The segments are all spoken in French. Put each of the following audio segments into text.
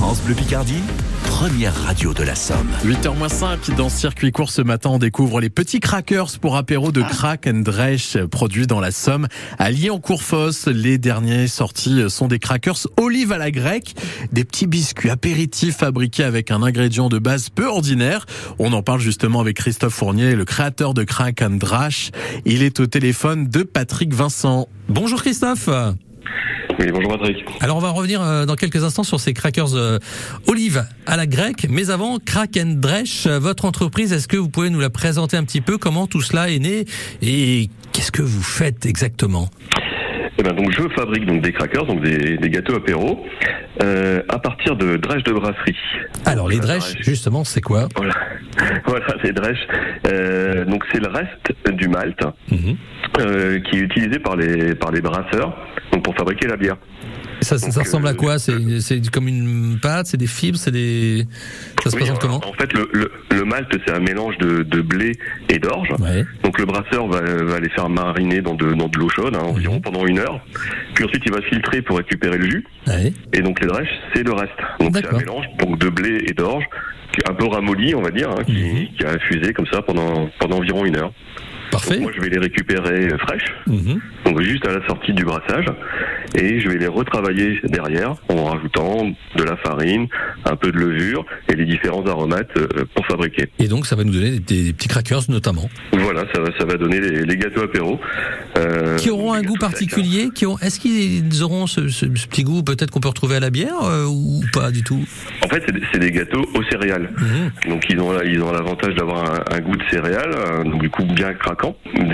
France Bleu Picardie, première radio de la Somme. 8h05 dans Circuit Court ce matin, on découvre les petits crackers pour apéro de Crack and Dresch produits dans la Somme. À Lyon-Courfosse, les derniers sortis sont des crackers olive à la grecque, des petits biscuits apéritifs fabriqués avec un ingrédient de base peu ordinaire. On en parle justement avec Christophe Fournier, le créateur de Crack and Dresch. Il est au téléphone de Patrick Vincent. Bonjour Christophe. Oui, bonjour Patrick. Alors on va revenir euh, dans quelques instants sur ces crackers euh, olive à la grecque, mais avant Crack and Dresch, euh, votre entreprise, est-ce que vous pouvez nous la présenter un petit peu? Comment tout cela est né et qu'est-ce que vous faites exactement? Eh ben donc je fabrique donc des crackers, donc des, des gâteaux apéro, euh, à partir de drèches de brasserie. Alors les drèches, justement, c'est quoi? Voilà, voilà les drèches. Euh, donc c'est le reste du malt Mhm. euh, qui est utilisé par les par les brasseurs donc pour fabriquer la bière. Ça, ça, ça Donc, ressemble à euh, quoi C'est comme une pâte, c'est des fibres, c'est des. Ça se Oui, présente en- comment En fait, le, le, le malt c'est un mélange de, de blé et d'orge. Ouais. Donc le brasseur va, va les faire mariner dans de, dans de l'eau chaude hein, environ Mhm. pendant une heure. Puis ensuite il va filtrer pour récupérer le jus. Ouais. Et donc les drèches, c'est le reste. Donc c'est un mélange donc, de blé et d'orge, un peu ramolli, on va dire, hein, qui, Mhm. qui a infusé comme ça pendant, pendant environ une heure. Donc, moi, je vais les récupérer euh, fraîches, Mhm. donc juste à la sortie du brassage, et je vais les retravailler derrière en rajoutant de la farine, un peu de levure et les différents aromates euh, pour fabriquer. Et donc ça va nous donner des, des petits crackers notamment, Voilà, ça, va- ça va donner les, les gâteaux apéro. euh, qui auront un goût particulier. Qui ont. Est-ce qu'ils auront ce, ce- ce petit goût peut-être qu'on peut retrouver à la bière euh, ou pas du tout? En fait, c'est des- c'est des gâteaux aux céréales. Mhm. Donc ils ont ils ont l'avantage d'avoir un, un goût de céréales, donc du coup bien craquant.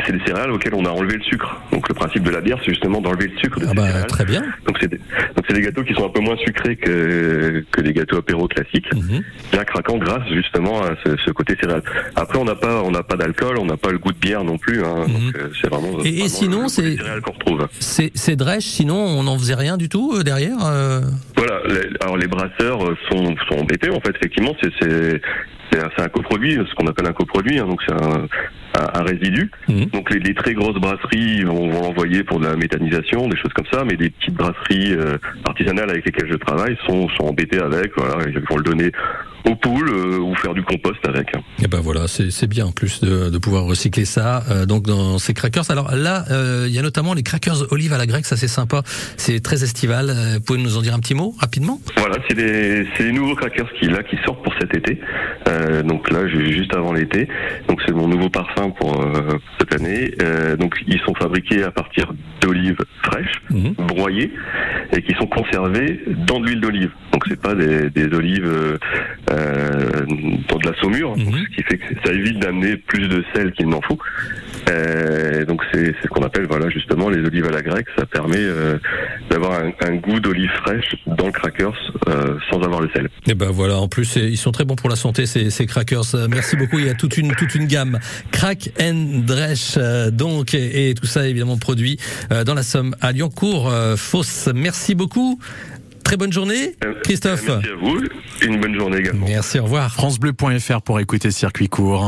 C'est des céréales auxquelles on a enlevé le sucre. Donc le principe de la bière, c'est justement d'enlever le sucre de Ah ces bah céréales. très bien. Donc c'est des, donc c'est des gâteaux qui sont un peu moins sucrés que que les gâteaux apéro classiques, Mhm. bien craquants grâce justement à ce, ce côté céréal. Après on n'a pas on n'a pas d'alcool, on n'a pas le goût de bière non plus. Hein, Mhm. Donc euh, c'est vraiment. Et- sinon, c'est- céréales qu'on retrouve. Ces, ces drèches, sinon on n'en faisait rien du tout euh, derrière. euh Voilà. les- alors les brasseurs sont sont embêtés en fait. Effectivement, c'est c'est c'est un, c'est un coproduit, ce qu'on appelle un coproduit. hein, donc c'est un, un, un résidu. Mhm. Donc les, les très grosses brasseries vont, vont l'envoyer pour de la méthanisation, des choses comme ça, mais des petites brasseries euh, artisanales avec lesquelles je travaille sont, sont embêtées avec, voilà, ils vont le donner aux poules euh, ou faire du compost avec. Et ben voilà, c'est bien en plus de, de pouvoir recycler ça. euh, donc dans ces crackers. Alors là, euh, il y a notamment les crackers olive à la grecque, ça c'est sympa. C'est très estival. Vous pouvez nous en dire un petit mot rapidement? Voilà, c'est les, nouveaux crackers qui là qui sortent pour cet été. Donc là, ju- juste avant l'été. Donc c'est mon nouveau parfum pour, cette année. Donc ils sont fabriqués à partir d'olives fraîches, Mhm. broyées, et qui sont conservées dans de l'huile d'olive. Donc c'est pas des, des olives dans de la saumure, donc, Mhm. ce qui fait que ça évite d'amener plus de sel qu'il n'en faut. Euh, donc c'est ce qu'on appelle voilà justement les olives à la grecque. Ça permet euh, d'avoir un, un goût d'olive fraîche dans le crackers euh, sans avoir le sel. Et ben voilà, en plus ils sont très bons pour la santé ces, ces crackers. Euh, Merci beaucoup. Il y a toute une toute une gamme. Crack and Dresch euh, donc et, et tout ça évidemment produit euh, dans la Somme à Lyoncourt euh, Fosse. Merci beaucoup. Très bonne journée, Euh, Christophe. Merci à vous. Une bonne journée également. Merci, au revoir. FranceBleu.fr pour écouter Circuit Court.